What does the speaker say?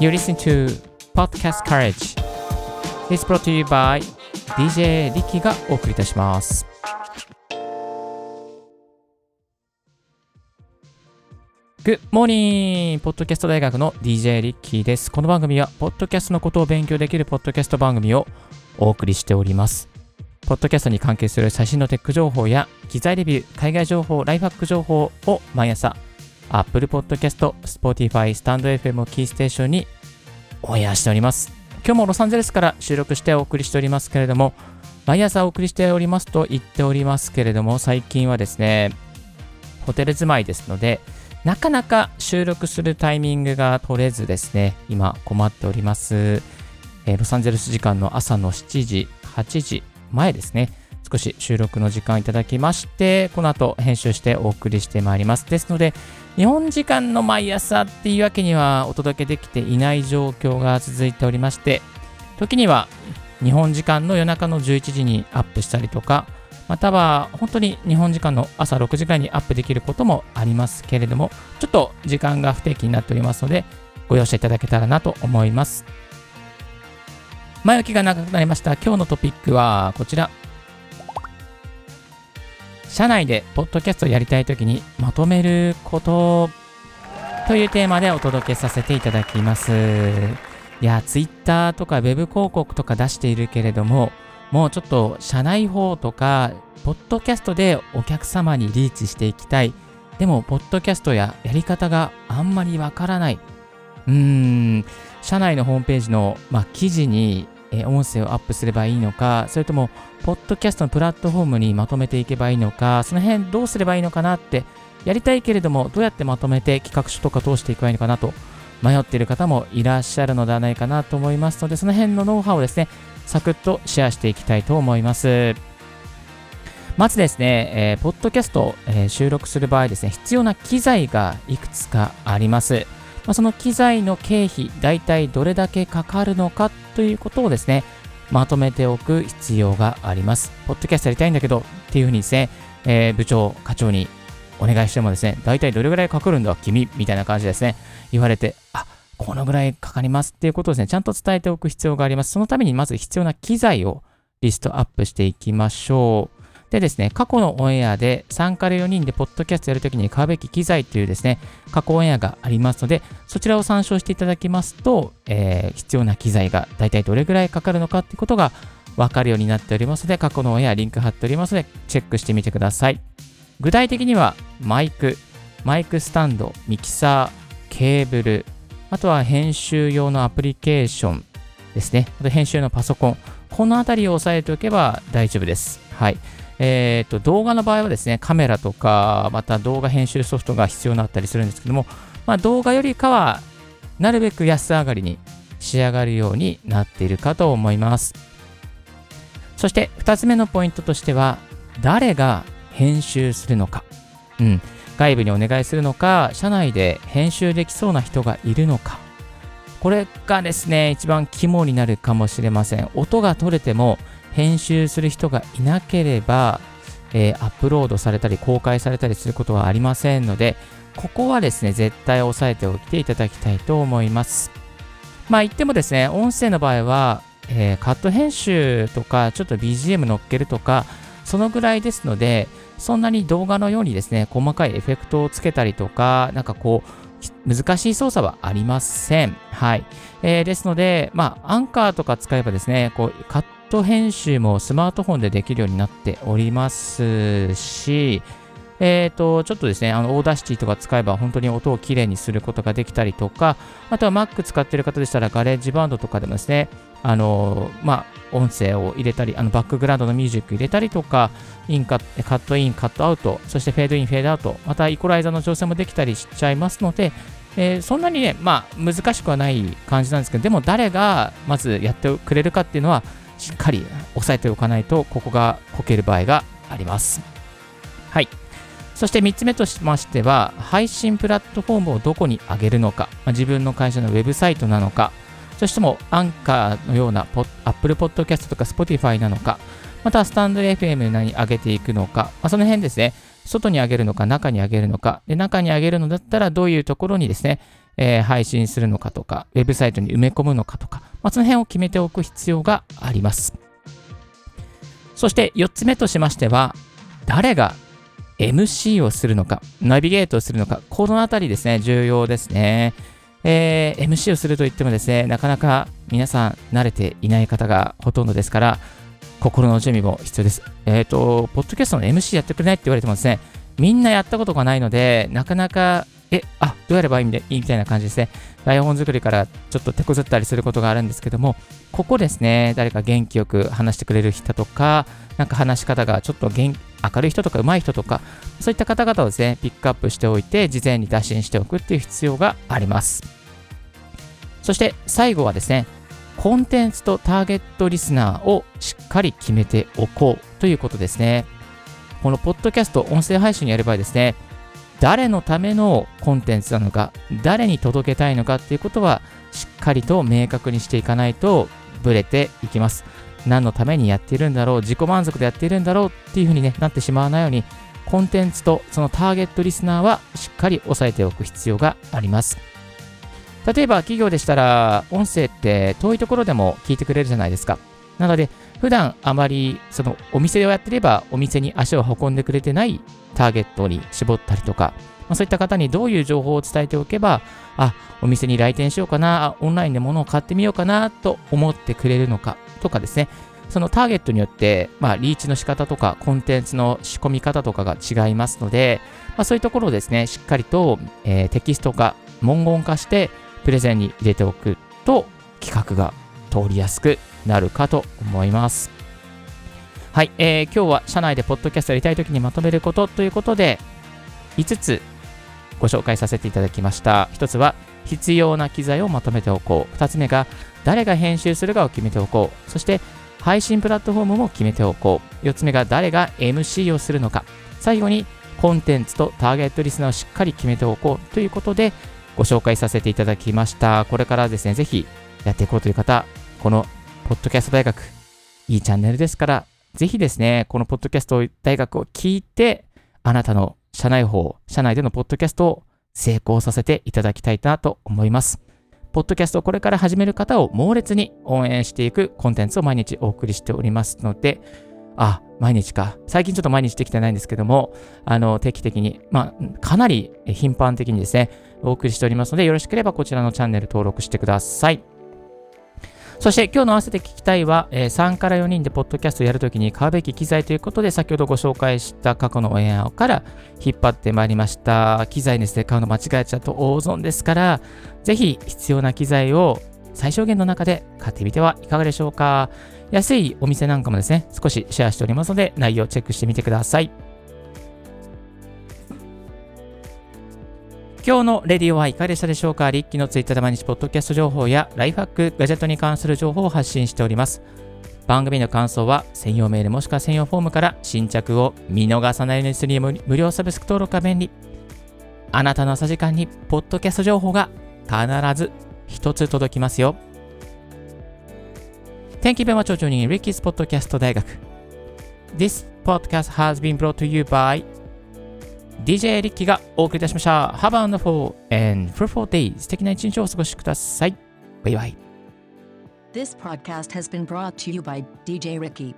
You listen to Podcast Courage. is brought to you by DJ リッキーがお送りいたします。Good morning! ポッドキャスト大学の DJ リッキーです。この番組は、ポッドキャストのことを勉強できるポッドキャスト番組をお送りしております。ポッドキャストに関係する最新のテック情報や、機材レビュー、海外情報、ライフハック情報を毎朝、Apple Podcast、Spotify、スタンド FM をキーステーションにオンエアしております。今日もロサンゼルスから収録してお送りしておりますけれども、毎朝お送りしておりますと言っておりますけれども、最近はですね、ホテル住まいですので、なかなか収録するタイミングが取れずですね、今困っております。えーロサンゼルス時間の朝の7時、8時前ですね、少し収録の時間いただきまして、この後編集してお送りしてまいります。ですので、日本時間の毎朝っていうわけにはお届けできていない状況が続いておりまして、時には日本時間の夜中の11時にアップしたりとか、または本当に日本時間の朝6時間にアップできることもありますけれども、ちょっと時間が不定期になっておりますので、ご容赦いただけたらなと思います。前置きが長くなりました。今日のトピックはこちら。社内でポッドキャストをやりたいときにまとめることというテーマでお届けさせていただきます。いや、ツイッターとかウェブ広告とか出しているけれども、もうちょっと社内法とか、ポッドキャストでお客様にリーチしていきたい。でも、ポッドキャストややり方があんまりわからない。うーん、社内のホームページの、まあ、記事に、えー音声をアップすればいいのか、それとも、ポッドキャストのプラットフォームにまとめていけばいいのか、その辺どうすればいいのかなって、やりたいけれども、どうやってまとめて企画書とか通していけばいいのかなと迷っている方もいらっしゃるのではないかなと思いますので、その辺のノウハウをですね、サクッとシェアしていきたいと思います。まずですね、えーポッドキャストを、えー収録する場合ですね、必要な機材がいくつかあります。まあ、その機材の経費、大体どれだけかかるのかということをですね、まとめておく必要があります。ポッドキャストやりたいんだけどっていうふうにですね、えー部長、課長にお願いしてもですね、大体どれぐらいかかるんだ、君みたいな感じでですね、言われて、あこのぐらいかかりますっていうことをですね、ちゃんと伝えておく必要があります。そのためにまず必要な機材をリストアップしていきましょう。でですね、過去のオンエアで3から4人でポッドキャストやるときに買うべき機材というですね、過去オンエアがありますので、そちらを参照していただきますと、えー必要な機材が大体どれぐらいかかるのかっていうことが分かるようになっておりますので、過去のオンエアリンク貼っておりますので、チェックしてみてください。具体的には、マイク、マイクスタンド、ミキサー、ケーブル、あとは編集用のアプリケーションですね。あと編集用のパソコン。このあたりを押さえておけば大丈夫です。はい。えー、と動画の場合はですね、カメラとか、また動画編集ソフトが必要になったりするんですけども、まあ、動画よりかは、なるべく安上がりに仕上がるようになっているかと思います。そして、2つ目のポイントとしては、誰が編集するのか。うん。外部にお願いするのか、社内で編集できそうな人がいるのか。これがですね、一番肝になるかもしれません。音が取れても、編集する人がいなければ、えーアップロードされたり公開されたりすることはありませんので、ここはですね、絶対押さえておいていただきたいと思います。まあ言ってもですね、音声の場合は、えーカット編集とか、ちょっと BGM 乗っけるとか、そのぐらいですので、そんなに動画のようにですね、細かいエフェクトをつけたりとか、なんかこう、難しい操作はありません。はい。えーですので、まあ、アンカーとか使えばですね、こう、カット編集もスマートフォンでできるようになっておりますし、えっ、と、ちょっとですね、あの、 Audacity とか使えば本当に音をきれいにすることができたりとか、あとは Mac 使ってる方でしたら、 GarageBand とかでもですね、あの、まあ、音声を入れたり、あの、バックグラウンドのミュージック入れたりとか、インカカットイン、カットアウト、そしてフェードイン、フェードアウト、またイコライザーの調整もできたりしちゃいますので、えーそんなにね、まあ、難しくはない感じなんですけど、でも誰がまずやってくれるかっていうのは、しっかり押さえておかないと、ここがこける場合があります。はい。そして3つ目としましては、配信プラットフォームをどこに上げるのか、まあ自分の会社のウェブサイトなのか、そしてもアンカーのようなポ Apple Podcast とか Spotify なのか、またスタンド FM に上げていくのか、まあ、その辺ですね、外に上げるのか、中に上げるのか、で中に上げるのだったらどういうところにですね、えー、配信するのかとか、ウェブサイトに埋め込むのかとか、まあ、その辺を決めておく必要があります。そして4つ目としましては、誰が MC をするのか、ナビゲートをするのか、このあたりですね、重要ですね。えー、MC をするといってもですね、なかなか皆さん慣れていない方がほとんどですから、心の準備も必要です。えっ、ー、と、ポッドキャストの MC やってくれないって言われてもですね、みんなやったことがないので、なかなか、え、あ、どうやればいいみたいな感じですね。台本作りからちょっと手こずったりすることがあるんですけども、ここですね、誰か元気よく話してくれる人とか、なんか話し方がちょっと元明るい人とか上手い人とか、そういった方々をですね、ピックアップしておいて、事前に打診しておくっていう必要があります。そして最後はですね、コンテンツとターゲットリスナーをしっかり決めておこうということですね。このポッドキャスト、音声配信にやる場合ですね、誰のためのコンテンツなのか、誰に届けたいのかっていうことは、しっかりと明確にしていかないと、ブレていきます。何のためにやっているんだろう、自己満足でやっているんだろうっていうふうに、ね、なってしまわないように、コンテンツとそのターゲットリスナーはしっかり押さえておく必要があります。例えば企業でしたら、音声って遠いところでも聞いてくれるじゃないですか。なので、普段あまりそのお店をやってればお店に足を運んでくれてないターゲットに絞ったりとか、まあ、そういった方にどういう情報を伝えておけば、あ、お店に来店しようかな、オンラインで物を買ってみようかなと思ってくれるのかとかですね、そのターゲットによって、まあ、リーチの仕方とか、コンテンツの仕込み方とかが違いますので、まあ、そういうところをですね、しっかりと、えー、テキスト化、文言化して、プレゼンに入れておくと企画が通りやすくなるかと思います。はい、えー、今日は社内でポッドキャストやりたいときにまとめることということで、5つご紹介させていただきました。1つは、必要な機材をまとめておこう。2つ目が、誰が編集するかを決めておこう。そして、配信プラットフォームも決めておこう。4つ目が、誰が MC をするのか。最後に、コンテンツとターゲットリスナーをしっかり決めておこうということで、ご紹介させていただきました。これからですね、ぜひやっていこうという方、このポッドキャスト大学、いいチャンネルですから、ぜひですね、このポッドキャスト大学を聞いて、あなたの社内法、社内でのポッドキャストを成功させていただきたいなと思います。ポッドキャストをこれから始める方を猛烈に応援していくコンテンツを毎日お送りしておりますので、あ、毎日か。最近ちょっと毎日できてないんですけども、あの、定期的に、まあ、かなり頻繁的にですね、お送りしておりますので、よろしければこちらのチャンネル登録してください。そして今日の合わせて聞きたいは、えー、3から4人でポッドキャストやるときに買うべき機材ということで、先ほどご紹介した過去のオンエアから引っ張ってまいりました。機材ですね、買うの間違えちゃうと大損ですから、ぜひ必要な機材を最小限の中で買ってみてはいかがでしょうか。安いお店なんかもですね、少しシェアしておりますので、内容をチェックしてみてください。今日のレディオはいかがでしたでしょうか？リッキーのツイッターで毎日ポッドキャスト情報やライフハック、ガジェットに関する情報を発信しております。番組の感想は専用メールもしくは専用フォームから新着を見逃さないようにするに無料サブスク登録が便利。あなたの朝時間にポッドキャスト情報が必ず一つ届きますよ。Thank you very much for joining Ricky's Podcast 大学。This podcast has been brought to you by DJ リッキーがお送りいたしました。Have a wonderful and fruitful day. 素敵な一日をお過ごしください。バイバイ。This podcast has been brought to you by DJ Ricky.